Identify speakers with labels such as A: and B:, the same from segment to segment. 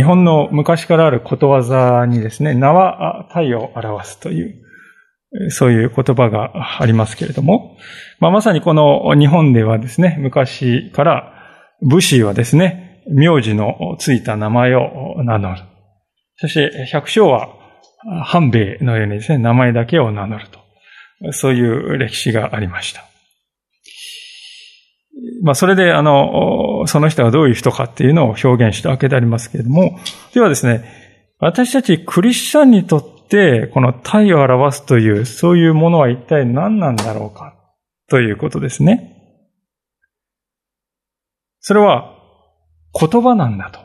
A: 日本の昔からあることわざにですね、名は太を表すという、そういう言葉がありますけれども、まあ、まさにこの日本ではですね、昔から武士はですね、名字のついた名前を名乗る。そして百姓は半兵衛のようにですね、名前だけを名乗ると。そういう歴史がありました。まあ、それで、あの、その人がどういう人かっていうのを表現したわけでありますけれども、ではですね、私たちクリスチャンにとって、この体を表すという、そういうものは一体何なんだろうか、ということですね。それは、言葉なんだと。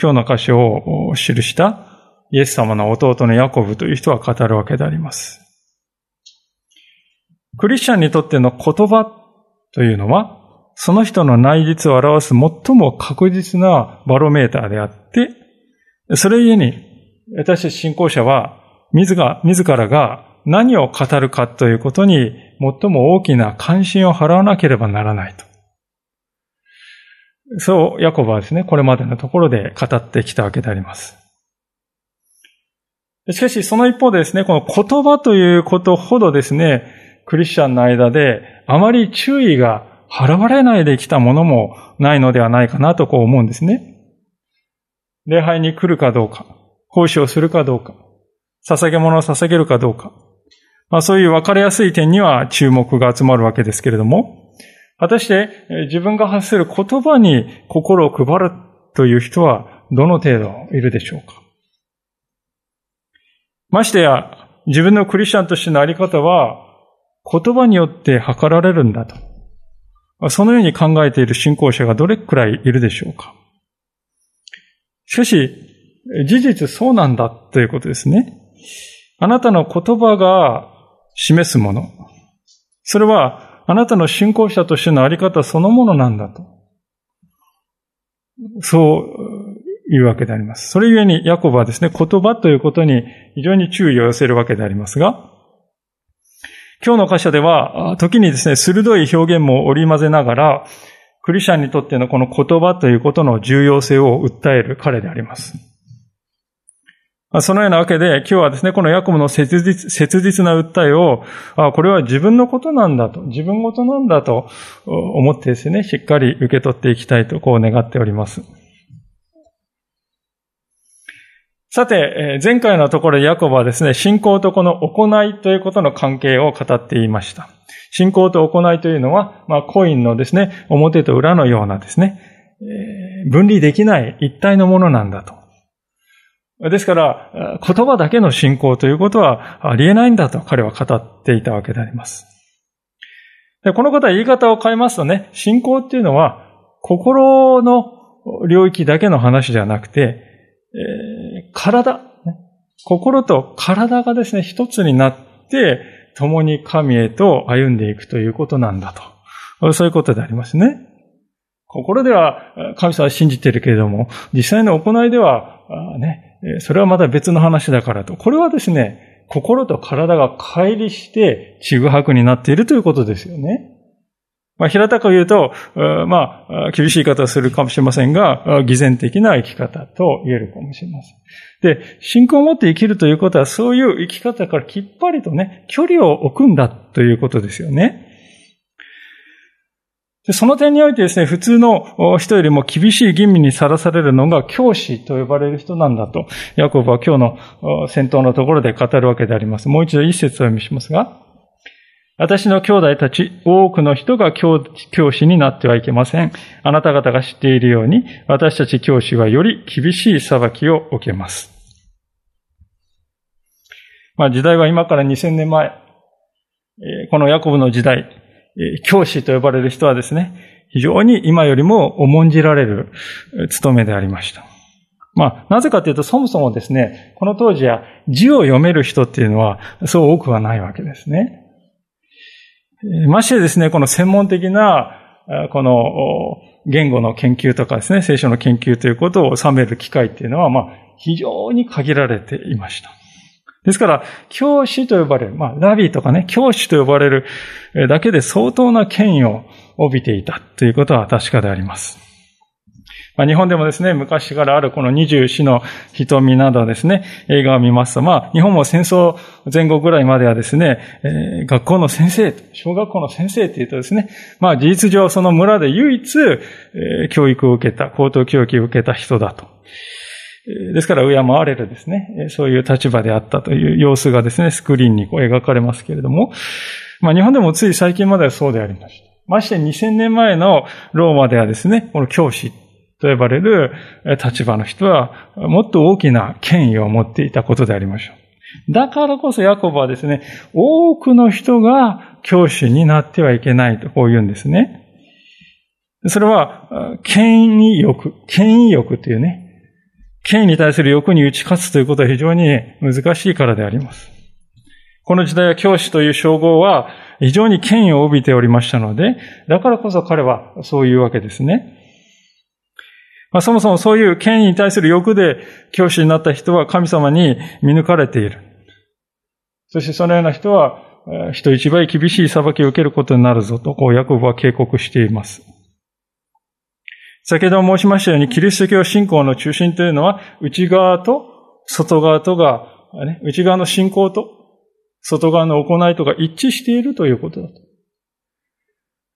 A: 今日の箇所を記したイエス様の弟のヤコブという人は語るわけであります。クリスチャンにとっての言葉というのは、その人の内実を表す最も確実なバロメーターであって、それゆえに、私たち信仰者は、自が、自らが何を語るかということに最も大きな関心を払わなければならないと。そう、ヤコブはですね、これまでのところで語ってきたわけであります。しかし、その一方でですね、この言葉ということほどですね、クリスチャンの間であまり注意が払われないできたものもないのではないかなとこう思うんですね。礼拝に来るかどうか、奉仕をするかどうか、捧げ物を捧げるかどうか、まあそういう分かりやすい点には注目が集まるわけですけれども、果たして自分が発する言葉に心を配るという人はどの程度いるでしょうかましてや、自分のクリスチャンとしてのあり方は、言葉によって測られるんだと。そのように考えている信仰者がどれくらいいるでしょうか。しかし、事実そうなんだということですね。あなたの言葉が示すもの。それは、あなたの信仰者としてのあり方そのものなんだと。そういうわけであります。それゆえに、ヤコブはですね、言葉ということに非常に注意を寄せるわけでありますが、今日の箇所では、時にですね、鋭い表現も織り交ぜながら、クリスチャンにとってのこの言葉ということの重要性を訴える彼であります。そのようなわけで、今日はですね、このヤコブの切実切実な訴えを、これは自分のことなんだと、自分事なんだと思ってですね、しっかり受け取っていきたいと、こう願っております。さて、前回のところヤコブはですね、信仰とこの行いということの関係を語っていました。信仰と行いというのは、まあ、コインのですね、表と裏のようなですね、分離できない一体のものなんだと。ですから、言葉だけの信仰ということはありえないんだと彼は語っていたわけであります。でこの方は言い方を変えますとね、信仰っていうのは心の領域だけの話ではなくて、体、心と体がですね、一つになって、共に神へと歩んでいくということなんだと。そういうことでありますね。心では神様を信じているけれども、実際の行いでは、ね、それはまた別の話だからと。これはですね、心と体が乖離して、ちぐはくになっているということですよね。まあ、平たく言うと、まあ、厳しい言い方をするかもしれませんが、偽善的な生き方と言えるかもしれません。で、信仰を持って生きるということは、そういう生き方からきっぱりとね、距離を置くんだということですよね。でその点においてですね、普通の人よりも厳しい吟味にさらされるのが教師と呼ばれる人なんだと、ヤコブは今日の先頭のところで語るわけであります。もう一度一節を読みしますが、私の兄弟たち、多くの人が教師になってはいけません。あなた方が知っているように、私たち教師はより厳しい裁きを受けます。まあ時代は今から2000年前、このヤコブの時代、教師と呼ばれる人はですね、非常に今よりも重んじられる務めでありました。まあ、なぜかというと、そもそもですね、この当時は字を読める人っていうのは、そう多くはないわけですね。ましてですね、この専門的な、この言語の研究とかですね、聖書の研究ということを収める機会っていうのは、まあ、非常に限られていました。ですから、教師と呼ばれる、まあ、ラビーとかね、教師と呼ばれるだけで相当な権威を帯びていたということは確かであります。まあ、日本でもですね、昔からあるこの二十四の瞳などですね、映画を見ますと、まあ、日本も戦争前後ぐらいまではですね、えー、学校の先生、小学校の先生って言うとですね、まあ、事実上その村で唯一、えー、教育を受けた、高等教育を受けた人だと。ですから、敬われるですね、そういう立場であったという様子がですね、スクリーンにこう描かれますけれども、まあ、日本でもつい最近まではそうでありました。まして2000年前のローマではですね、この教師と呼ばれる立場の人は、もっと大きな権威を持っていたことでありましょう。だからこそヤコブはですね、多くの人が教師になってはいけないとこう言うんですね。それは、権威欲、権威欲というね、権威に対する欲に打ち勝つということは非常に難しいからであります。この時代は教師という称号は非常に権威を帯びておりましたので、だからこそ彼はそういうわけですね。まあ、そもそもそういう権威に対する欲で教師になった人は神様に見抜かれている。そしてそのような人は人一倍厳しい裁きを受けることになるぞと、こうヤコブは警告しています。先ほど申しましたように、キリスト教信仰の中心というのは、内側と外側とが、ね、内側の信仰と外側の行いとが一致しているということだと。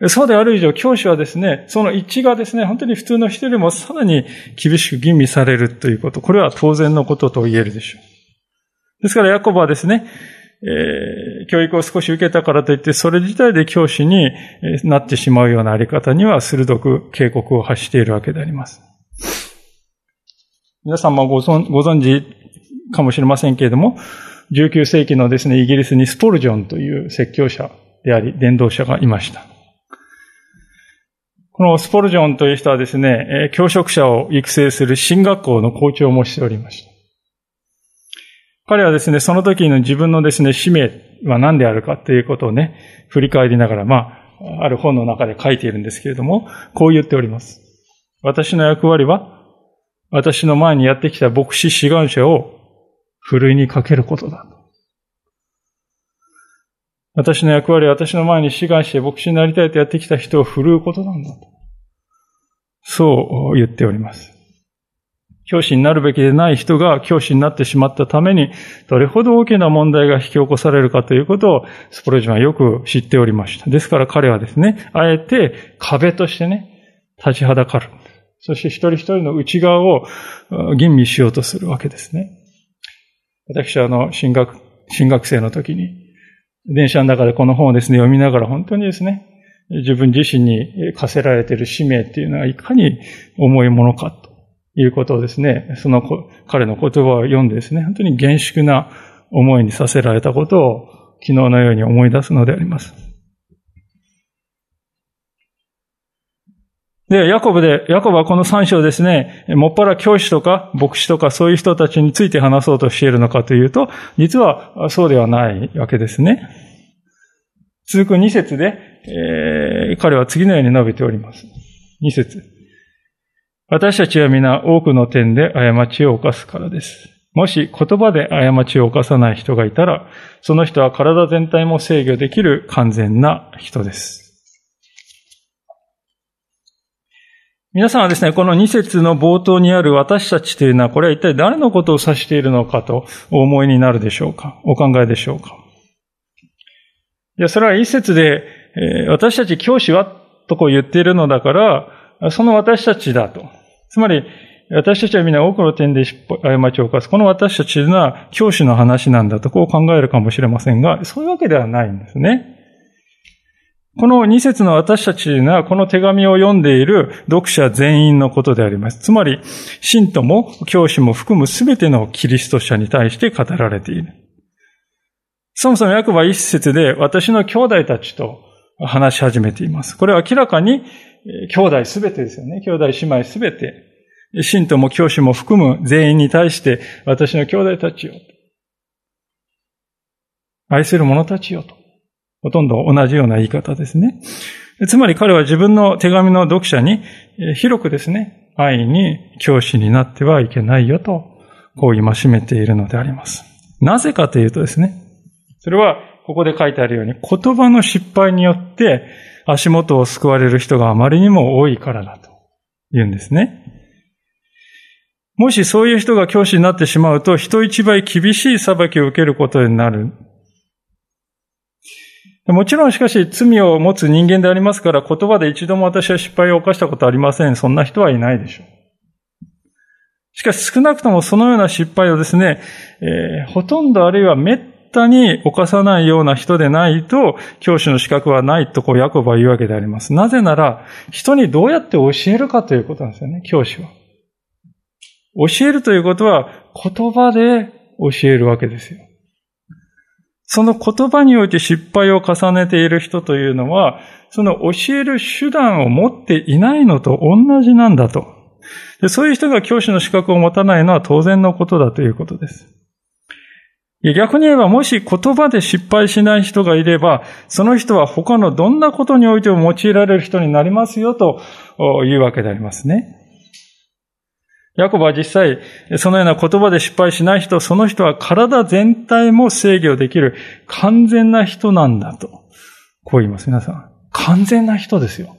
A: そうである以上、教師はですね、その一致がですね、本当に普通の人よりもさらに厳しく吟味されるということ、これは当然のことと言えるでしょう。ですから、ヤコブはですね、えー、教育を少し受けたからといって、それ自体で教師になってしまうようなあり方には鋭く警告を発しているわけであります。皆さんもご存ご存知かもしれませんけれども、19世紀のですね、イギリスにスポルジョンという説教者であり、伝道者がいました。このスポルジョンという人はですね、教職者を育成する進学校の校長もしておりました。彼はですね、その時の自分のですね、使命は何であるかということをね、振り返りながら、まあ、ある本の中で書いているんですけれども、こう言っております。私の役割は、私の前にやってきた牧師志願者をふるいにかけることだ。私の役割は私の前に志願して牧師になりたいとやってきた人を振るうことなんだと。そう言っております。教師になるべきでない人が教師になってしまったために、どれほど大きな問題が引き起こされるかということを、スポロジンはよく知っておりました。ですから彼はですね、あえて壁としてね、立ちはだかる。そして一人一人の内側を吟味しようとするわけですね。私はあの、進学、進学生の時に、電車の中でこの本をですね、読みながら本当にですね、自分自身に課せられている使命っていうのはいかに重いものかと。いうことをですね、その彼の言葉を読んでですね、本当に厳粛な思いにさせられたことを昨日のように思い出すのであります。で、ヤコブで、ヤコブはこの三章ですね、もっぱら教師とか牧師とかそういう人たちについて話そうとしているのかというと、実はそうではないわけですね。続く二節で、えー、彼は次のように述べております。二節。私たちは皆多くの点で過ちを犯すからです。もし言葉で過ちを犯さない人がいたら、その人は体全体も制御できる完全な人です。皆さんはですね、この2節の冒頭にある私たちというのは、これは一体誰のことを指しているのかとお思いになるでしょうか？お考えでしょうか？いや、それは一節で、え、私たち教師はとこう言っているのだから、その私たちだと。つまり、私たちは皆多くの点で過ちを犯す。この私たちは教師の話なんだとこう考えるかもしれませんが、そういうわけではないんですね。この二節の私たちがこの手紙を読んでいる読者全員のことであります。つまり、信徒も教師も含むすべてのキリスト者に対して語られている。そもそも役は一節で私の兄弟たちと話し始めています。これは明らかに兄弟すべてですよね。兄弟姉妹すべて。信徒も教師も含む全員に対して、私の兄弟たちよ。愛する者たちよと。ほとんど同じような言い方ですね。つまり彼は自分の手紙の読者に広くですね、愛に教師になってはいけないよと、こう戒めているのであります。なぜかというとですね、それはここで書いてあるように言葉の失敗によって足元を救われる人があまりにも多いからだと言うんですね。もしそういう人が教師になってしまうと人一倍厳しい裁きを受けることになるもちろんしかし罪を持つ人間でありますから言葉で一度も私は失敗を犯したことありません。そんな人はいないでしょう。しかし少なくともそのような失敗をですね、えー、ほとんどあるいは滅多に犯さないような人でないと、教師の資格はないとこうヤコブは言うわけであります。なぜなら、人にどうやって教えるかということなんですよね、教師は。教えるということは言葉で教えるわけですよ。その言葉において失敗を重ねている人というのは、その教える手段を持っていないのと同じなんだと。でそういう人が教師の資格を持たないのは当然のことだということです。逆に言えば、もし言葉で失敗しない人がいれば、その人は他のどんなことにおいても用いられる人になりますよというわけでありますね。ヤコブは実際、そのような言葉で失敗しない人、その人は体全体も制御できる完全な人なんだと。こう言います、皆さん。完全な人ですよ。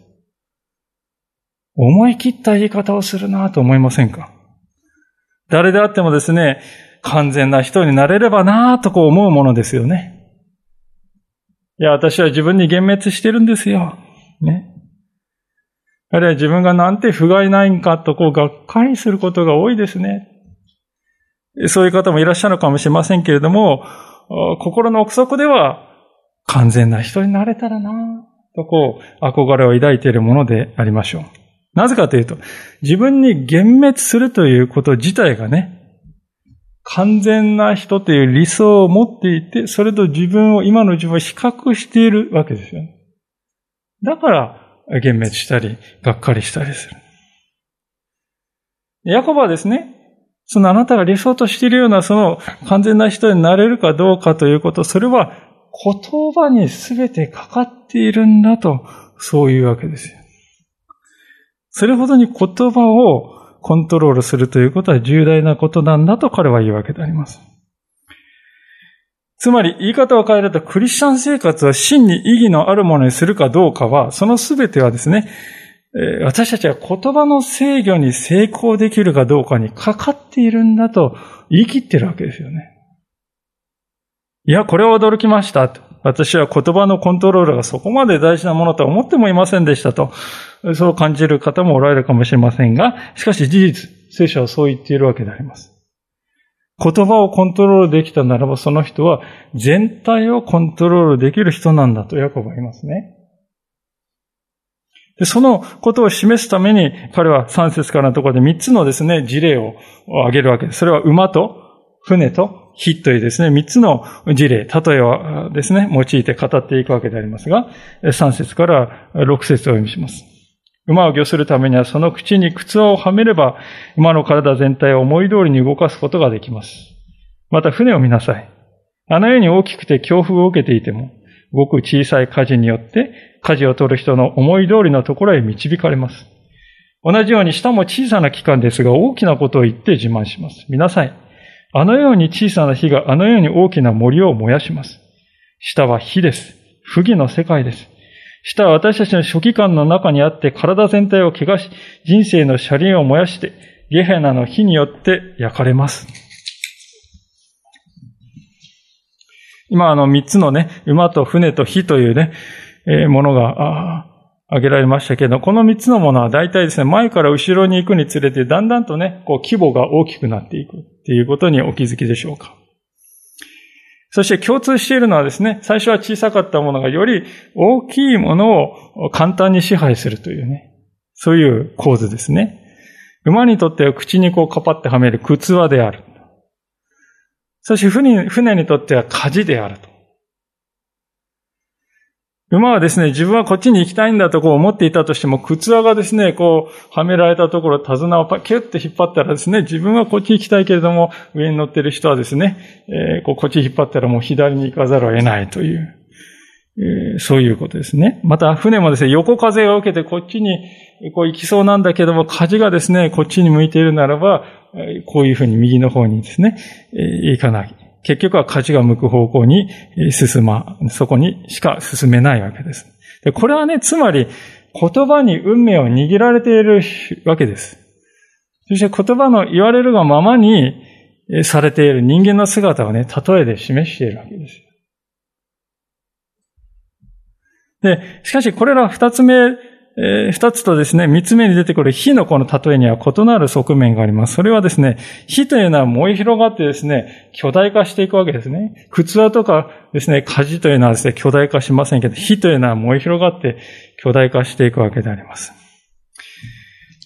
A: 思い切った言い方をするなと思いませんか？誰であってもですね、完全な人になれればなとこう思うものですよね。いや、私は自分に幻滅してるんですよ。ね。あるいは自分がなんて不甲斐ないんかとこうがっかりすることが多いですね。そういう方もいらっしゃるかもしれませんけれども、心の奥底では完全な人になれたらなとこう憧れを抱いているものでありましょう。なぜかというと、自分に幻滅するということ自体がね、完全な人という理想を持っていて、それと自分を、今の自分を比較しているわけですよね。だから、幻滅したり、がっかりしたりする。ヤコブはですね、そのあなたが理想としているようなその完全な人になれるかどうかということ、それは言葉に全てかかっているんだと、そういうわけですよ。それほどに言葉をコントロールするということは重大なことなんだと彼は言うわけであります。つまり言い方を変えるとクリスチャン生活は真に意義のあるものにするかどうかは、その全てはですね、私たちは言葉の制御に成功できるかどうかにかかっているんだと言い切ってるわけですよね。いや、これは驚きました。私は言葉のコントロールがそこまで大事なものとは思ってもいませんでしたと。そう感じる方もおられるかもしれませんが、しかし事実、聖書はそう言っているわけであります。言葉をコントロールできたならば、その人は全体をコントロールできる人なんだとヤコブは言いますね。でそのことを示すために、彼は3節からのところで3つのですね、事例を挙げるわけです。それは馬と船と火というですね、3つの事例、例えをですね、用いて語っていくわけでありますが、3節から6節をお読みします。馬を御するためにはその口に靴輪をはめれば、馬の体全体を思い通りに動かすことができます。また船を見なさい。あのように大きくて強風を受けていても、ごく小さい火事によって、火事を取る人の思い通りのところへ導かれます。同じように下も小さな機関ですが大きなことを言って自慢します。見なさい。あのように小さな火があのように大きな森を燃やします。下は火です。不義の世界です。下は私たちの初期間の中にあって体全体を汚し、人生の車輪を燃やして、ゲヘナの火によって焼かれます。今あの三つのね、馬と船と火というね、えー、ものが、挙げられましたけど、この三つのものは大体ですね、前から後ろに行くにつれて、だんだんとね、こう規模が大きくなっていくっていうことにお気づきでしょうか。そして共通しているのはですね、最初は小さかったものがより大きいものを簡単に支配するというね、そういう構図ですね。馬にとっては口にこうかぱってはめる靴輪である。そして船にとっては舵であると。馬はですね、自分はこっちに行きたいんだとこう思っていたとしても、靴輪がですね、こう、はめられたところ、手綱をパキュッと引っ張ったらですね、自分はこっち行きたいけれども、上に乗ってる人はですね、えー、こうこっち引っ張ったらもう左に行かざるを得ないという、えー、そういうことですね。また、船もですね、横風を受けてこっちにこう行きそうなんだけども、舵がですね、こっちに向いているならば、こういうふうに右の方にですね、えー、行かない。結局は舵が向く方向に進ま、そこにしか進めないわけです。でこれはね、つまり言葉に運命を握られているわけです。そして言葉の言われるがままにされている人間の姿をね、例えで示しているわけです。で、しかしこれら二つ目えー、二つとですね、三つ目に出てくる火のこの例えには異なる側面があります。それはですね、火というのは燃え広がってですね、巨大化していくわけですね。靴輪とかですね、火事というのはですね、巨大化しませんけど、火というのは燃え広がって巨大化していくわけであります。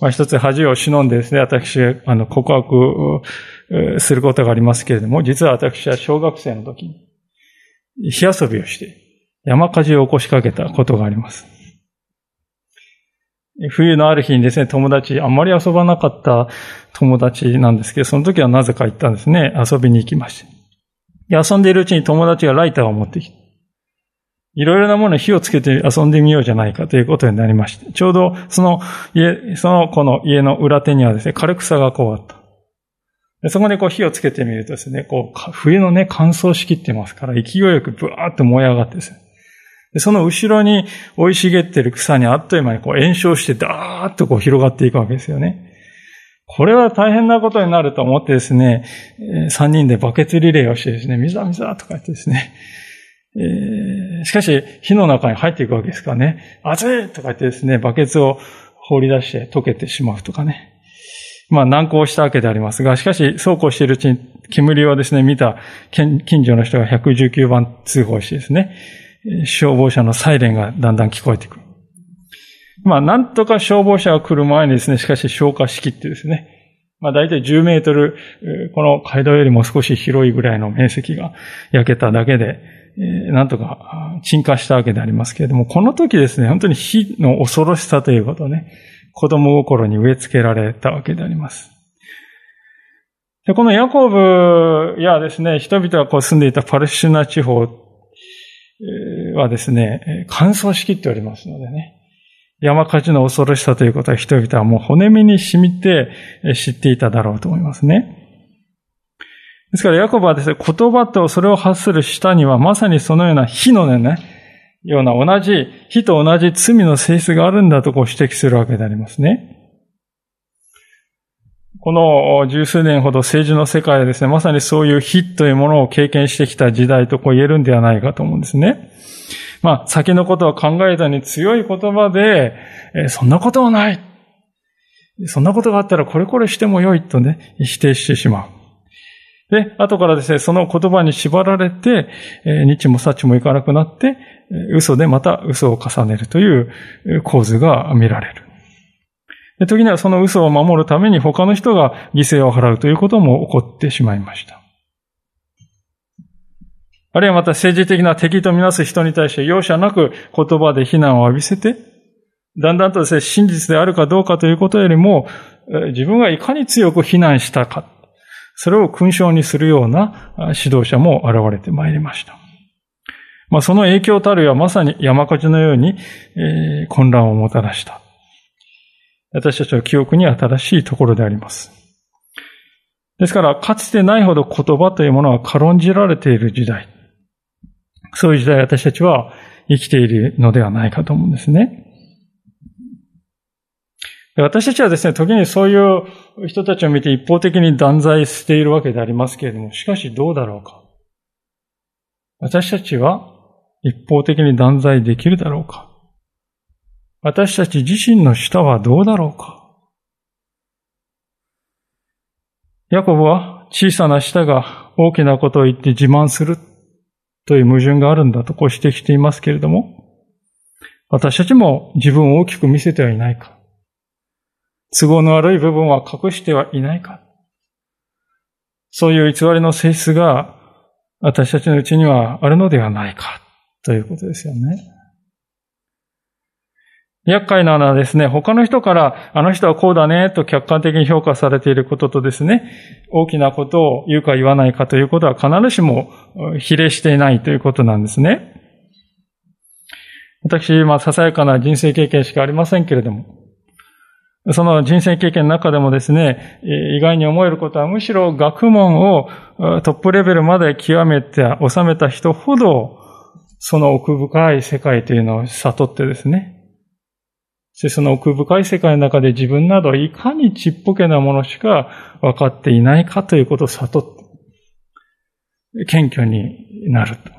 A: まあ、一つ恥を忍んでですね、私、あの、告白することがありますけれども、実は私は小学生の時に、火遊びをして、山火事を起こしかけたことがあります。冬のある日にですね、友達、あんまり遊ばなかった友達なんですけど、その時はなぜか行ったんですね。遊びに行きまして。遊んでいるうちに友達がライターを持ってきて、いろいろなものに火をつけて遊んでみようじゃないかということになりまして、ちょうどその家、その子の家の裏手にはですね、枯れ草がこうあった。でそこでこう火をつけてみるとですね、こう、冬のね、乾燥しきってますから、勢いよくブワーッと燃え上がってですね、その後ろに生い茂ってる草にあっという間にこう炎症してダーッとこう広がっていくわけですよね。これは大変なことになると思ってですね、三人でバケツリレーをしてですね、水だ水だとか言ってですね、えー、しかし火の中に入っていくわけですからね、熱いとか言ってですね、バケツを放り出して溶けてしまうとかね。まあ難航したわけでありますが、しかしそうこうしているうちに煙をですね、見た近所の人が119番通報してですね、消防車のサイレンがだんだん聞こえてくる。まあ、なんとか消防車が来る前にですね、しかし消火しきってですね、まあ、大体10メートル、この街道よりも少し広いぐらいの面積が焼けただけで、なんとか鎮火したわけでありますけれども、この時ですね、本当に火の恐ろしさということをね、子供心に植え付けられたわけであります。でこのヤコブやですね、人々がこう住んでいたパレスチナ地方はですね、乾燥しきっておりますのでね。山火事の恐ろしさということは人々はもう骨身に染みて知っていただろうと思いますね。ですから、ヤコブはですね、言葉とそれを発する下には、まさにそのような火のね、ような同じ、火と同じ罪の性質があるんだとこう指摘するわけでありますね。この十数年ほど政治の世界でですね、まさにそういう火というものを経験してきた時代とこう言えるんではないかと思うんですね。まあ、先のことを考えたに強い言葉で、えそんなことはない。そんなことがあったらこれこれしてもよいとね、否定してしまう。で、後からですね、その言葉に縛られて、え日も幸もいかなくなって、嘘でまた嘘を重ねるという構図が見られる。時にはその嘘を守るために他の人が犠牲を払うということも起こってしまいました。あるいはまた政治的な敵とみなす人に対して容赦なく言葉で非難を浴びせて、だんだんとですね、真実であるかどうかということよりも、自分がいかに強く非難したか、それを勲章にするような指導者も現れてまいりました。まあ、その影響たるはまさに山火事のように、えー、混乱をもたらした。私たちの記憶に新しいところであります。ですから、かつてないほど言葉というものは軽んじられている時代。そういう時代私たちは生きているのではないかと思うんですね。私たちはですね、時にそういう人たちを見て一方的に断罪しているわけでありますけれども、しかしどうだろうか。私たちは一方的に断罪できるだろうか。私たち自身の舌はどうだろうか？ヤコブは小さな舌が大きなことを言って自慢するという矛盾があるんだとこう指摘していますけれども、私たちも自分を大きく見せてはいないか？都合の悪い部分は隠してはいないか？そういう偽りの性質が私たちのうちにはあるのではないか？ということですよね。厄介なのはですね、他の人からあの人はこうだねと客観的に評価されていることとですね、大きなことを言うか言わないかということは必ずしも比例していないということなんですね。私、まあ、ささやかな人生経験しかありませんけれども、その人生経験の中でもですね、意外に思えることはむしろ学問をトップレベルまで極めて収めた人ほど、その奥深い世界というのを悟ってですね、そしてその奥深い世界の中で自分などいかにちっぽけなものしか分かっていないかということを悟って、謙虚になると。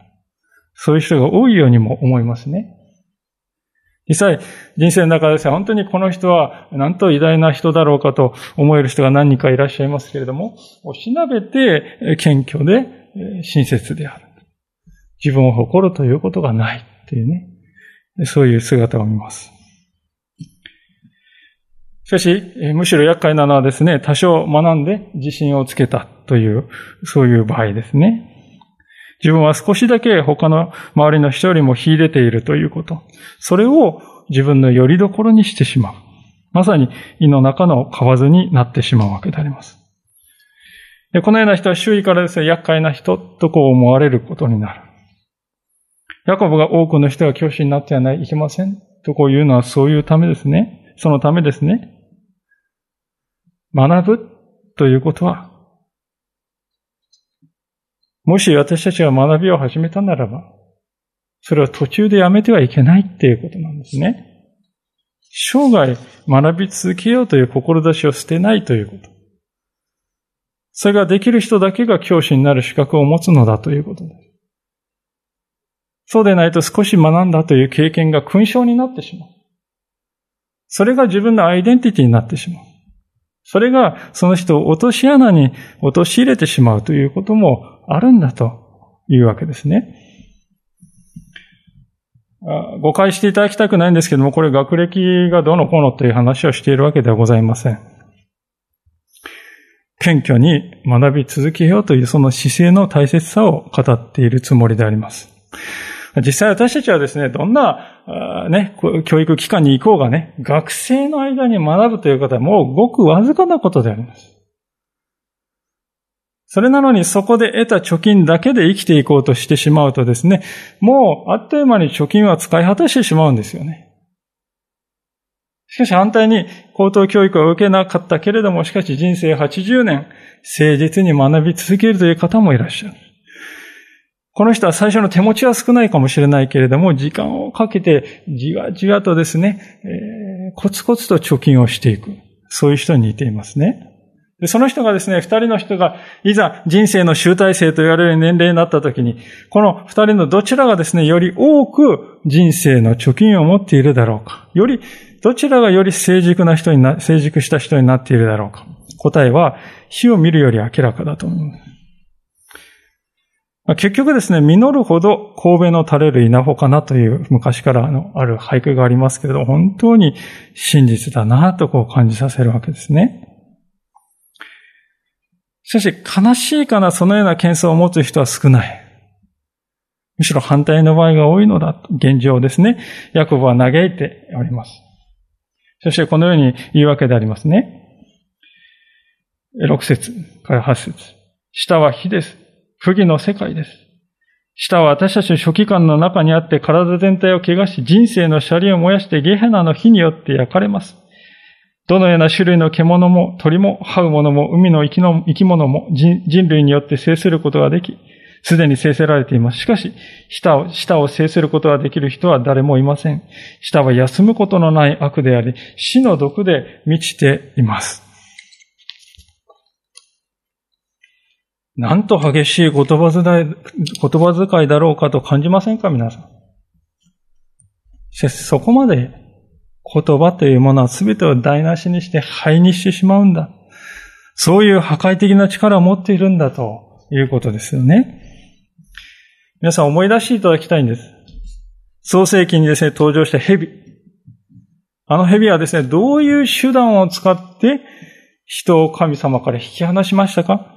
A: そういう人が多いようにも思いますね。実際、人生の中で本当にこの人はなんと偉大な人だろうかと思える人が何人かいらっしゃいますけれども、おしなべて謙虚で親切である。自分を誇るということがないっていうね、そういう姿を見ます。しかし、むしろ厄介なのはですね、多少学んで自信をつけたという、そういう場合ですね。自分は少しだけ他の周りの人よりも秀でているということ。それを自分の拠り所にしてしまう。まさに胃の中の蛙になってしまうわけであります。でこのような人は周囲からですね、厄介な人とこう思われることになる。ヤコブが多くの人が教師になってはないいけませんとこういうのはそういうためですね。そのためですね。学ぶということは、もし私たちが学びを始めたならば、それは途中でやめてはいけないっていうことなんですね。生涯学び続けようという志を捨てないということ。それができる人だけが教師になる資格を持つのだということです。そうでないと少し学んだという経験が勲章になってしまう。それが自分のアイデンティティになってしまう。それがその人を落とし穴に陥れてしまうということもあるんだというわけですね。誤解していただきたくないんですけども、これ学歴がどのこのという話をしているわけではございません。謙虚に学び続けようというその姿勢の大切さを語っているつもりであります。実際私たちはですね、どんな、ね、教育機関に行こうがね、学生の間に学ぶということはもうごくわずかなことであります。それなのにそこで得た貯金だけで生きていこうとしてしまうとですね、もうあっという間に貯金は使い果たしてしまうんですよね。しかし反対に高等教育を受けなかったけれども、しかし人生80年、誠実に学び続けるという方もいらっしゃる。この人は最初の手持ちは少ないかもしれないけれども、時間をかけてじわじわとですね、えー、コツコツと貯金をしていく。そういう人に似ていますね。でその人がですね、二人の人が、いざ人生の集大成と言われる年齢になった時に、この二人のどちらがですね、より多く人生の貯金を持っているだろうか。より、どちらがより成熟な人にな、成熟した人になっているだろうか。答えは、火を見るより明らかだと思います。結局ですね、実るほど神戸の垂れる稲穂かなという昔からのある俳句がありますけれど、本当に真実だなとこう感じさせるわけですね。しかし、悲しいかな、そのような検査を持つ人は少ない。むしろ反対の場合が多いのだと、現状ですね。ヤコブは嘆いております。そしてこのように言うわけでありますね。6節から8節下は火です。不義の世界です。舌は私たちの初期間の中にあって体全体を怪我し人生のシャリを燃やしてゲヘナの火によって焼かれます。どのような種類の獣も鳥も這う者も海の生き物も人類によって制することができ、すでに制せられています。しかし、舌を、舌を制することができる人は誰もいません。舌は休むことのない悪であり、死の毒で満ちています。なんと激しい言葉遣い、言葉遣いだろうかと感じませんか皆さん。しかしそこまで言葉というものは全てを台無しにして灰にしてしまうんだ。そういう破壊的な力を持っているんだということですよね。皆さん思い出していただきたいんです。創世記にですね、登場した蛇。あの蛇はですね、どういう手段を使って人を神様から引き離しましたか？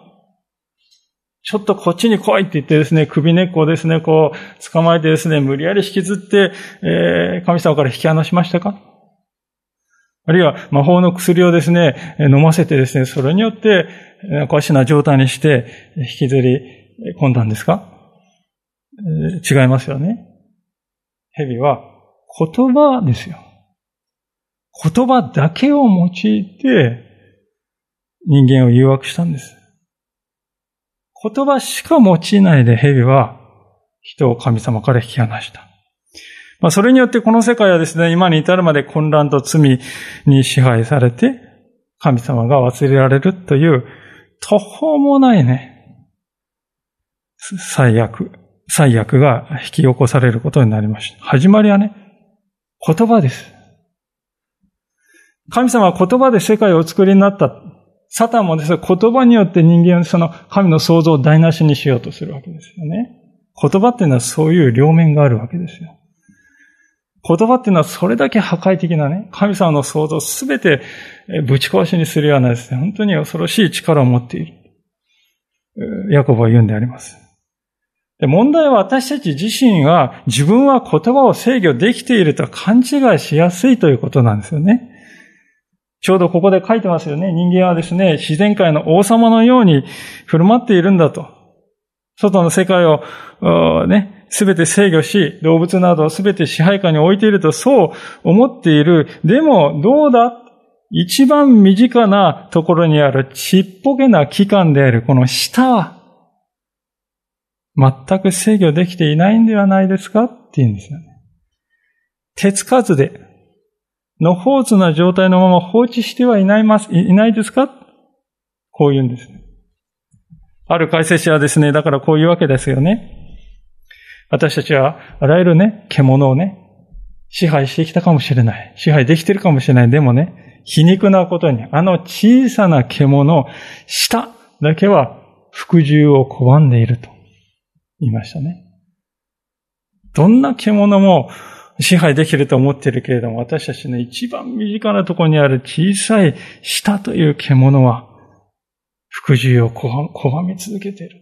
A: ちょっとこっちに来いって言ってですね、首根っこをですね、こう、捕まえてですね、無理やり引きずって、えー、神様から引き離しましたか？あるいは魔法の薬をですね、飲ませてですね、それによって、おかしな状態にして、引きずり込んだんですか？え違いますよね。蛇は言葉ですよ。言葉だけを用いて人間を誘惑したんです。言葉しか用いないで蛇は人を神様から引き離した。まあ、それによってこの世界はですね、今に至るまで混乱と罪に支配されて、神様が忘れられるという途方もないね、最悪、最悪が引き起こされることになりました。始まりはね、言葉です。神様は言葉で世界をお作りになった。サタンもですね、言葉によって人間をその神の創造を台無しにしようとするわけですよね。言葉っていうのはそういう両面があるわけですよ。言葉っていうのはそれだけ破壊的なね、神様の創造すべてぶち壊しにするようなですね、本当に恐ろしい力を持っている。ヤコブは言うんであります。で問題は私たち自身が自分は言葉を制御できていると勘違いしやすいということなんですよね。ちょうどここで書いてますよね。人間はですね、自然界の王様のように振る舞っているんだと。外の世界を、ね、すべて制御し、動物などをすべて支配下に置いているとそう思っている。でも、どうだ？一番身近なところにあるちっぽけな器官であるこの舌は、全く制御できていないんではないですか？って言うんですよね。手つかずで、のほうつな状態のまま放置してはいないます、いないですか？こう言うんです。ある解説者はですね、だからこういうわけですよね。私たちは、あらゆるね、獣をね、支配してきたかもしれない。支配できてるかもしれない。でもね、皮肉なことに、あの小さな獣、舌だけは服従を拒んでいると言いましたね。どんな獣も支配できると思っているけれども、私たちの一番身近なところにある小さい舌という獣は、服従を拒み続けている。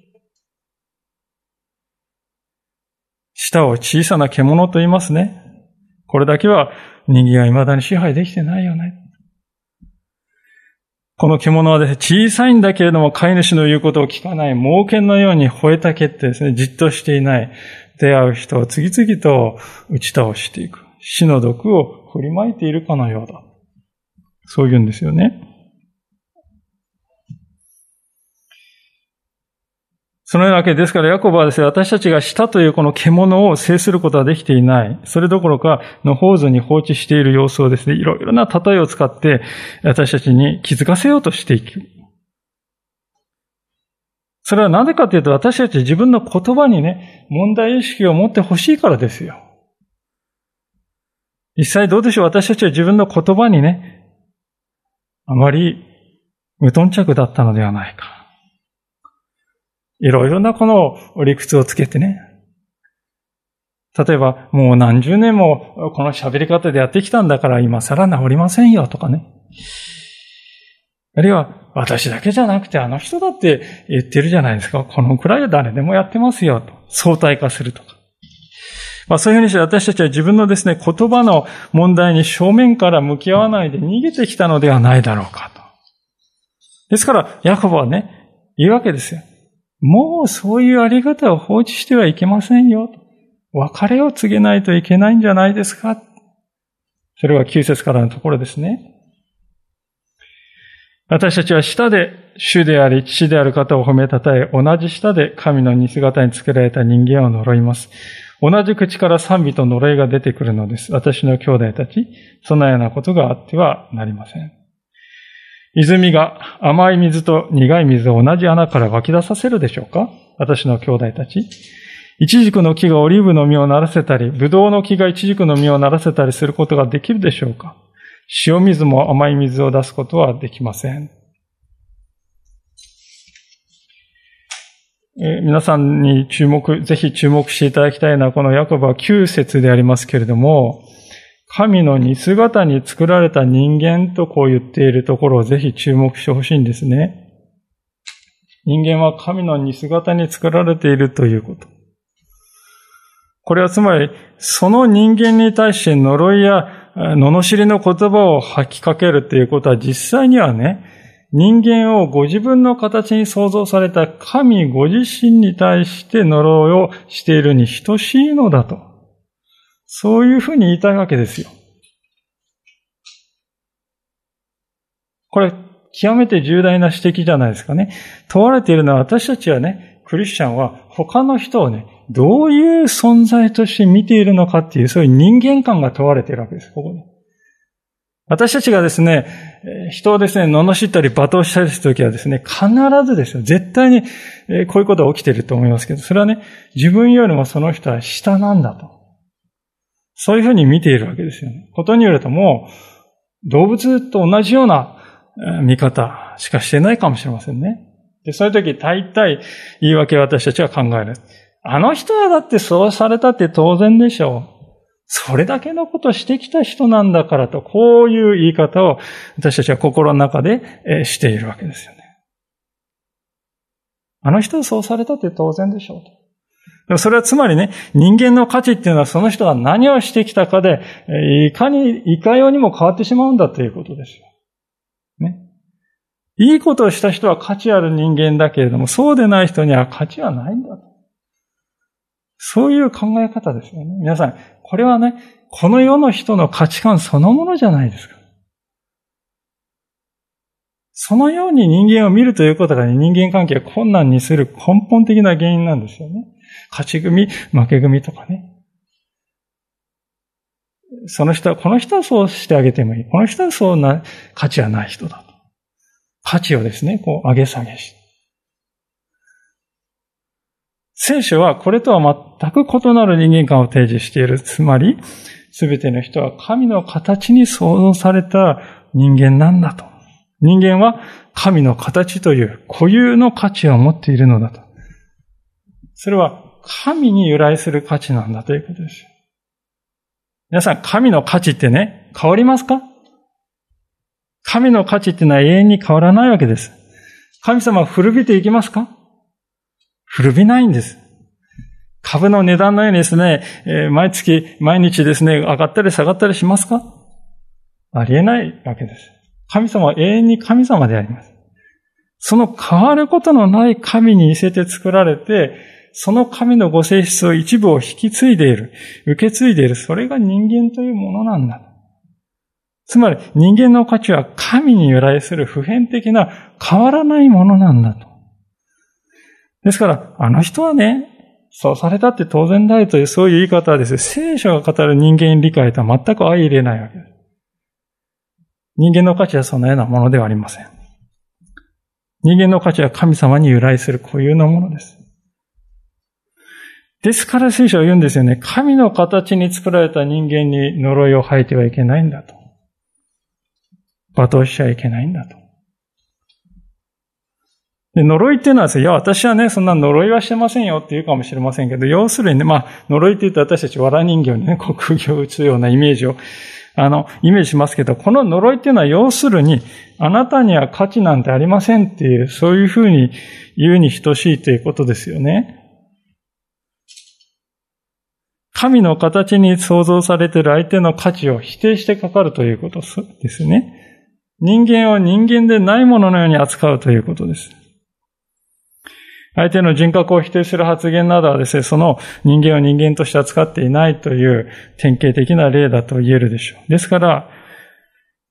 A: 舌を小さな獣と言いますね。これだけは人間は未だに支配できてないよね。この獣はですね、小さいんだけれども飼い主の言うことを聞かない、猛犬のように吠えたけってですね、じっとしていない。出会う人を次々と打ち倒していく。死の毒を振りまいているかのようだ。そう言うんですよね。そのようなわけですから、ヤコブはですね、私たちがしたというこの獣を制することはできていない。それどころか、のほうずに放置している様子をですね、いろいろな例えを使って、私たちに気づかせようとしていく。それはなぜかというと、私たち自分の言葉にね、問題意識を持ってほしいからですよ。実際どうでしょう？私たちは自分の言葉にね、あまり無頓着だったのではないか。いろいろなこの理屈をつけてね。例えば、もう何十年もこの喋り方でやってきたんだから今更治りませんよとかね。あるいは、私だけじゃなくてあの人だって言ってるじゃないですか。このくらいは誰でもやってますよと。相対化するとか。まあそういうふうにして私たちは自分のですね、言葉の問題に正面から向き合わないで逃げてきたのではないだろうかと。ですから、ヤコブはね、言うわけですよ。もうそういうあり方を放置してはいけませんよ。別れを告げないといけないんじゃないですか。それは9節からのところですね。私たちは舌で主であり父である方を褒めたたえ、同じ舌で神の似姿に作られた人間を呪います。同じ口から賛美と呪いが出てくるのです。私の兄弟たち、そのようなことがあってはなりません。泉が甘い水と苦い水を同じ穴から湧き出させるでしょうか？私の兄弟たち。イチジクの木がオリーブの実をならせたり、ブドウの木がイチジクの実をならせたりすることができるでしょうか？塩水も甘い水を出すことはできません。え皆さんに注目、ぜひ注目していただきたいのは、このヤコブは9節でありますけれども、神の似姿に作られた人間とこう言っているところをぜひ注目してほしいんですね。人間は神の似姿に作られているということ。これはつまり、その人間に対して呪いや罵りの言葉を吐きかけるっていうことは実際にはね、人間をご自分の形に創造された神ご自身に対して呪いをしているに等しいのだと。そういうふうに言いたいわけですよ。これ、極めて重大な指摘じゃないですかね。問われているのは私たちはね、クリスチャンは他の人をね、どういう存在として見ているのかっていう、そういう人間観が問われているわけです、ここで。私たちがですね、人をですね、罵ったり罵倒したりするときはですね、必ずですよ、絶対にこういうことが起きていると思いますけど、それはね、自分よりもその人は下なんだと。そういうふうに見ているわけですよね。ことによるともう、動物と同じような見方しかしてないかもしれませんね。で、そういう時、大体言い訳を私たちは考える。あの人はだってそうされたって当然でしょう。それだけのことしてきた人なんだからと、こういう言い方を私たちは心の中でしているわけですよね。あの人はそうされたって当然でしょうと。それはつまりね、人間の価値っていうのはその人が何をしてきたかで、いかに、いかようにも変わってしまうんだということですよ。ね。いいことをした人は価値ある人間だけれども、そうでない人には価値はないんだと。そういう考え方ですよね。皆さん、これはね、この世の人の価値観そのものじゃないですか。そのように人間を見るということが、ね、人間関係を困難にする根本的な原因なんですよね。勝ち組、負け組とかね。その人は、この人はそうしてあげてもいい。この人はそうな価値はない人だと。価値をですね、こう上げ下げして。聖書はこれとは全く異なる人間観を提示している。つまり、すべての人は神の形に創造された人間なんだと。人間は神の形という固有の価値を持っているのだと。それは神に由来する価値なんだということです。皆さん、神の価値ってね、変わりますか？神の価値ってのは永遠に変わらないわけです。神様は古びていきますか？古びないんです。株の値段のようにですね、毎月、毎日ですね、上がったり下がったりしますか？ありえないわけです。神様は永遠に神様であります。その変わることのない神に似せて作られて、その神のご性質を一部を引き継いでいる、受け継いでいる、それが人間というものなんだ。つまり人間の価値は神に由来する普遍的な変わらないものなんだと。ですから、あの人はね、そうされたって当然だよというそういう言い方はですね、聖書が語る人間理解とは全く相入れないわけです。人間の価値はそのようなものではありません。人間の価値は神様に由来する固有のものです。ですから聖書は言うんですよね。神の形に作られた人間に呪いを吐いてはいけないんだと。罵倒しちゃいけないんだと。で、呪いっていうのはですね、いや、私はね、そんな呪いはしてませんよって言うかもしれませんけど、要するにね、まあ、呪いって言うと私たち藁人形にね、国業を打つようなイメージを、あの、イメージしますけど、この呪いっていうのは要するに、あなたには価値なんてありませんっていう、そういうふうに言うに等しいということですよね。神の形に創造されている相手の価値を否定してかかるということですね。人間を人間でないもののように扱うということです。相手の人格を否定する発言などはですね、その人間を人間として扱っていないという典型的な例だと言えるでしょう。ですから、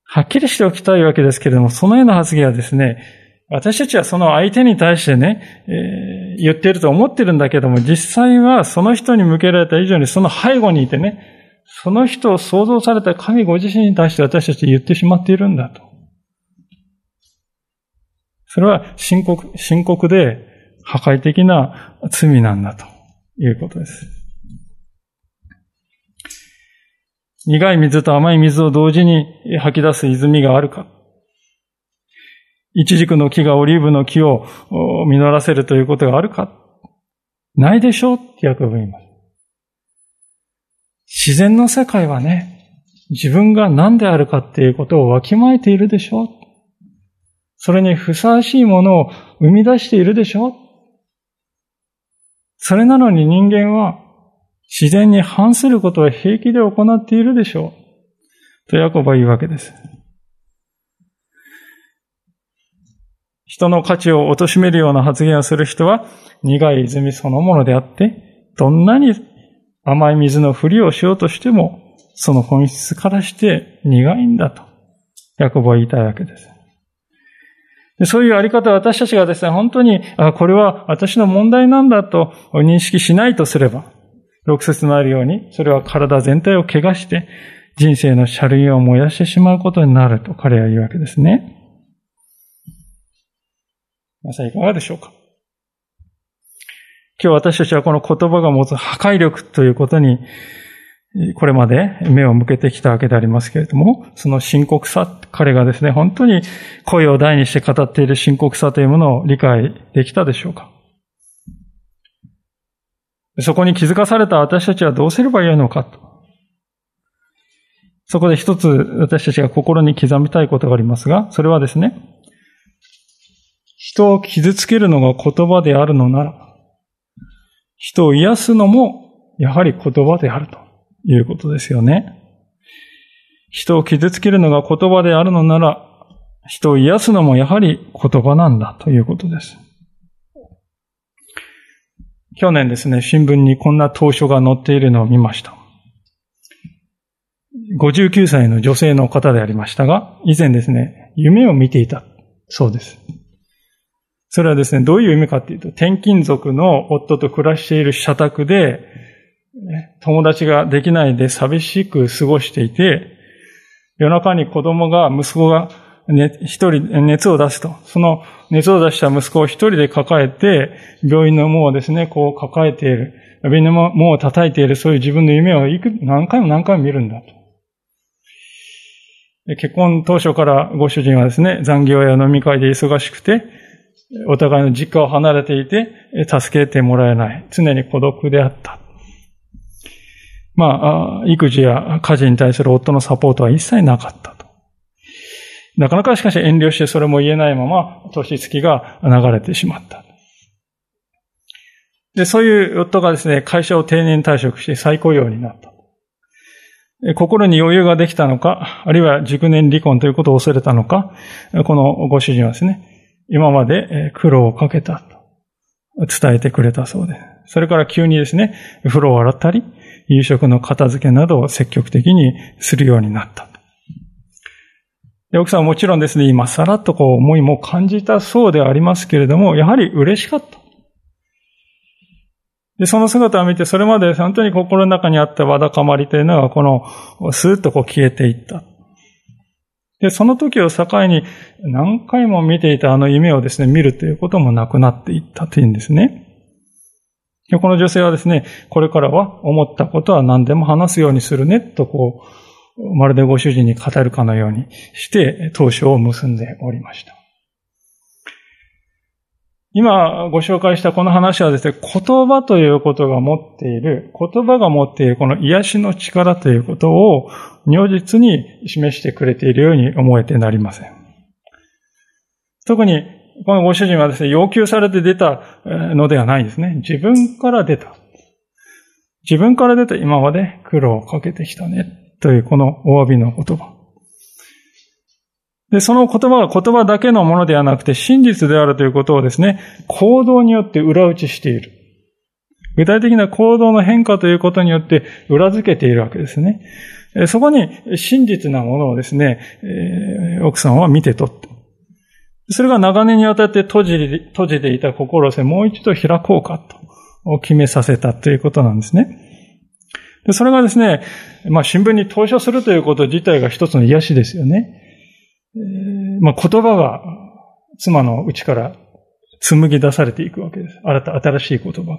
A: はっきりしておきたいわけですけれども、そのような発言はですね、私たちはその相手に対してね、えー、言っていると思ってるんだけども、実際はその人に向けられた以上にその背後にいてね、その人を創造された神ご自身に対して私たち言ってしまっているんだと。それは深刻、深刻で破壊的な罪なんだということです。苦い水と甘い水を同時に吐き出す泉があるか。一軸の木がオリーブの木を実らせるということがあるか。ないでしょうってヤコブ言います。自然の世界はね、自分が何であるかっていうことをわきまえているでしょう。それにふさわしいものを生み出しているでしょう。それなのに人間は自然に反することは平気で行っているでしょう。とヤコブは言うわけです。人の価値を貶めるような発言をする人は苦い泉そのものであって、どんなに甘い水のふりをしようとしても、その本質からして苦いんだと、ヤコブは言いたいわけです。そういうあり方を私たちがですね、本当に、あ、これは私の問題なんだと認識しないとすれば、六節のあるように、それは体全体を怪我して、人生の車輪を燃やしてしまうことになると彼は言うわけですね。皆さんいかがでしょうか今日私たちはこの言葉が持つ破壊力ということに、これまで目を向けてきたわけでありますけれども、その深刻さ、彼がですね、本当に声を大にして語っている深刻さというものを理解できたでしょうか？そこに気づかされた私たちはどうすればよいのかと。そこで一つ私たちが心に刻みたいことがありますが、それはですね、人を傷つけるのが言葉であるのなら、人を癒すのもやはり言葉であるということですよね。人を傷つけるのが言葉であるのなら、人を癒すのもやはり言葉なんだということです。去年ですね、新聞にこんな投書が載っているのを見ました。59歳の女性の方でありましたが、以前ですね、夢を見ていたそうです。それはですね、どういう夢かっていうと、転勤族の夫と暮らしている社宅で、友達ができないで寂しく過ごしていて、夜中に子供が、息子がね、一人熱を出すと。その熱を出した息子を一人で抱えて、病院の門をですね、こう抱えている。病院の門を叩いている、そういう自分の夢をいく何回も何回も見るんだと。結婚当初からご主人はですね、残業や飲み会で忙しくて、お互いの実家を離れていて、助けてもらえない。常に孤独であった。まあ、育児や家事に対する夫のサポートは一切なかったと。なかなかしかし遠慮してそれも言えないまま、年月が流れてしまった。で、そういう夫がですね、会社を定年退職して再雇用になった。心に余裕ができたのか、あるいは熟年離婚ということを恐れたのか、このご主人はですね、今まで苦労をかけたと伝えてくれたそうです。それから急にですね、風呂を洗ったり、夕食の片付けなどを積極的にするようになった。で奥さんはもちろんですね、今さらっとこう思いも感じたそうではありますけれども、やはり嬉しかった。で、その姿を見て、それまで本当に心の中にあったわだかまりというのは、この、スーッとこう消えていった。で、その時を境に何回も見ていたあの夢をですね、見るということもなくなっていったというんですね。この女性はですね、これからは思ったことは何でも話すようにするね、とこう、まるでご主人に語るかのようにして、当初を結んでおりました。今ご紹介したこの話はですね、言葉ということが持っている、言葉が持っているこの癒しの力ということを如実に示してくれているように思えてなりません。特にこのご主人はですね、要求されて出たのではないんですね。自分から出た。自分から出た今まで苦労をかけてきたね。というこのお詫びの言葉。で、その言葉が言葉だけのものではなくて真実であるということをですね、行動によって裏打ちしている。具体的な行動の変化ということによって裏付けているわけですね。そこに真実なものをですね、奥さんは見て取って。それが長年にわたって閉じ閉じていた心をもう一度開こうかと決めさせたということなんですね。でそれがですね、まあ新聞に投書するということ自体が一つの癒しですよね。えー、まあ言葉が妻の内から紡ぎ出されていくわけです。新た、新しい言葉が。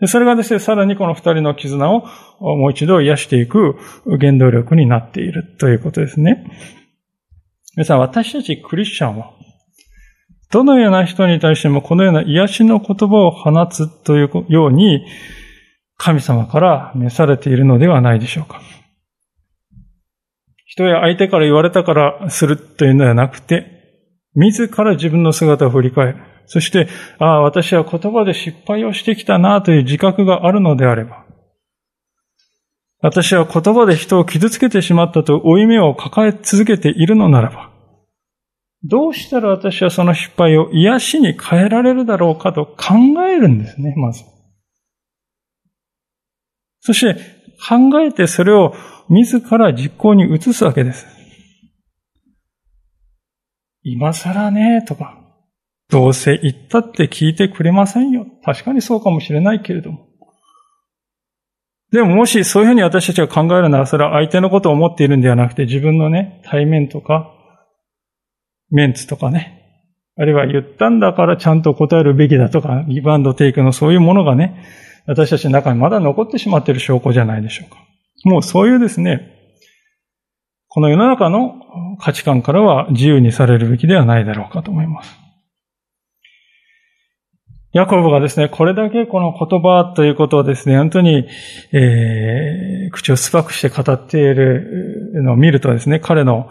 A: でそれがですね、さらにこの二人の絆をもう一度癒していく原動力になっているということですね。皆さん、私たちクリスチャンは、どのような人に対してもこのような癒しの言葉を放つというように、神様から召されているのではないでしょうか。人や相手から言われたからするというのではなくて、自ら自分の姿を振り返る。そして、ああ、私は言葉で失敗をしてきたなという自覚があるのであれば、私は言葉で人を傷つけてしまったと負い目を抱え続けているのならば、どうしたら私はその失敗を癒しに変えられるだろうかと考えるんですね、まず。そして考えてそれを自ら実行に移すわけです。今更ね、とか、どうせ言ったって聞いてくれませんよ。確かにそうかもしれないけれども。でももしそういうふうに私たちが考えるなら、それは相手のことを思っているんではなくて、自分のね、対面とか、メンツとかね、あるいは言ったんだからちゃんと答えるべきだとか、ギブアンドテイクのそういうものがね、私たちの中にまだ残ってしまっている証拠じゃないでしょうか。もうそういうですね、この世の中の価値観からは自由にされるべきではないだろうかと思います。ヤコブがですね、これだけこの言葉ということをですね、本当に、えー、口を酸っぱくして語っているのを見るとですね、彼の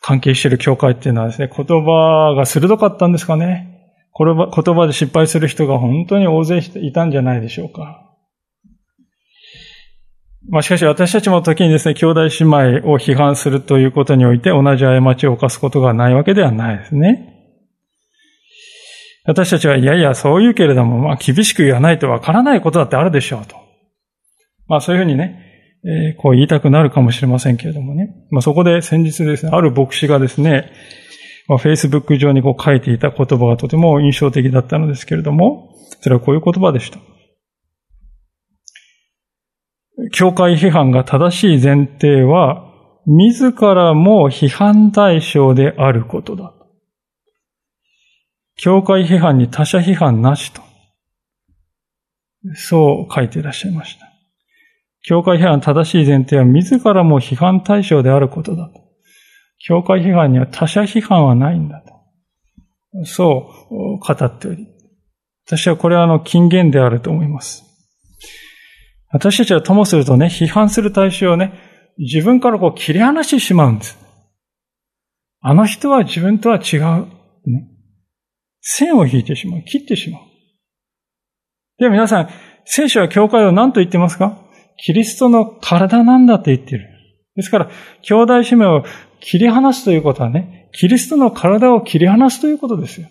A: 関係している教会っていうのはですね、言葉が鋭かったんですかね。これは言葉で失敗する人が本当に大勢いたんじゃないでしょうか。まあしかし私たちも時にですね、兄弟姉妹を批判するということにおいて同じ過ちを犯すことがないわけではないですね。私たちは、いやいや、そう言うけれども、まあ厳しく言わないとわからないことだってあるでしょうと。まあそういうふうにね、えー、こう言いたくなるかもしれませんけれどもね。まあそこで先日ですね、ある牧師がですね、まあ、Facebook 上にこう書いていた言葉がとても印象的だったのですけれども、それはこういう言葉でした。教会批判が正しい前提は、自らも批判対象であることだ。教会批判に他者批判なしと。そう書いていらっしゃいました。教会批判正しい前提は自らも批判対象であることだと。教会批判には他者批判はないんだと。そう語っており。私はこれはあの金言であると思います。私たちはともするとね、批判する対象をね、自分からこう切り離してしまうんです。あの人は自分とは違う。ね、線を引いてしまう。切ってしまう。では皆さん、聖書は教会を何と言ってますか？キリストの体なんだって言ってる。ですから、兄弟姉妹を切り離すということはね、キリストの体を切り離すということですよ。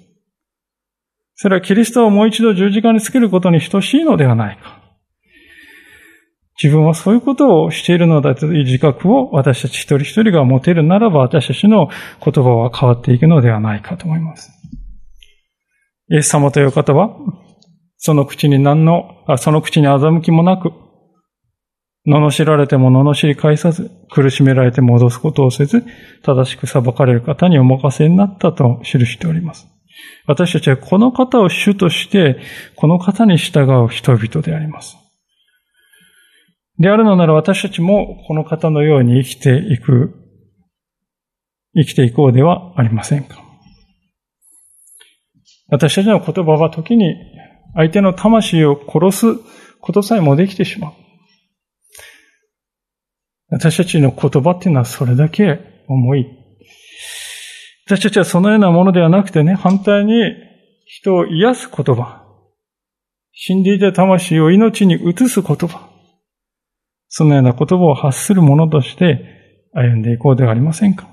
A: それはキリストをもう一度十字架につけることに等しいのではないか。自分はそういうことをしているのだという自覚を私たち一人一人が持てるならば私たちの言葉は変わっていくのではないかと思います。イエス様という方は、その口に何の、その口に欺きもなく、罵られても罵り返さず、苦しめられて戻すことをせず、正しく裁かれる方にお任せになったと記しております。私たちはこの方を主として、この方に従う人々であります。であるのなら私たちもこの方のように生きていく、生きていこうではありませんか。私たちの言葉は時に相手の魂を殺すことさえもできてしまう。私たちの言葉っていうのはそれだけ重い。私たちはそのようなものではなくてね、反対に人を癒す言葉。死んでいた魂を命に移す言葉。そのような言葉を発するものとして歩んでいこうではありませんか。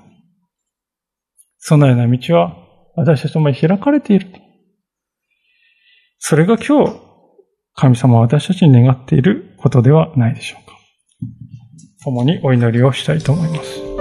A: そのような道は私たちの前に開かれている。それが今日、神様は私たちに願っていることではないでしょう。共にお祈りをしたいと思います。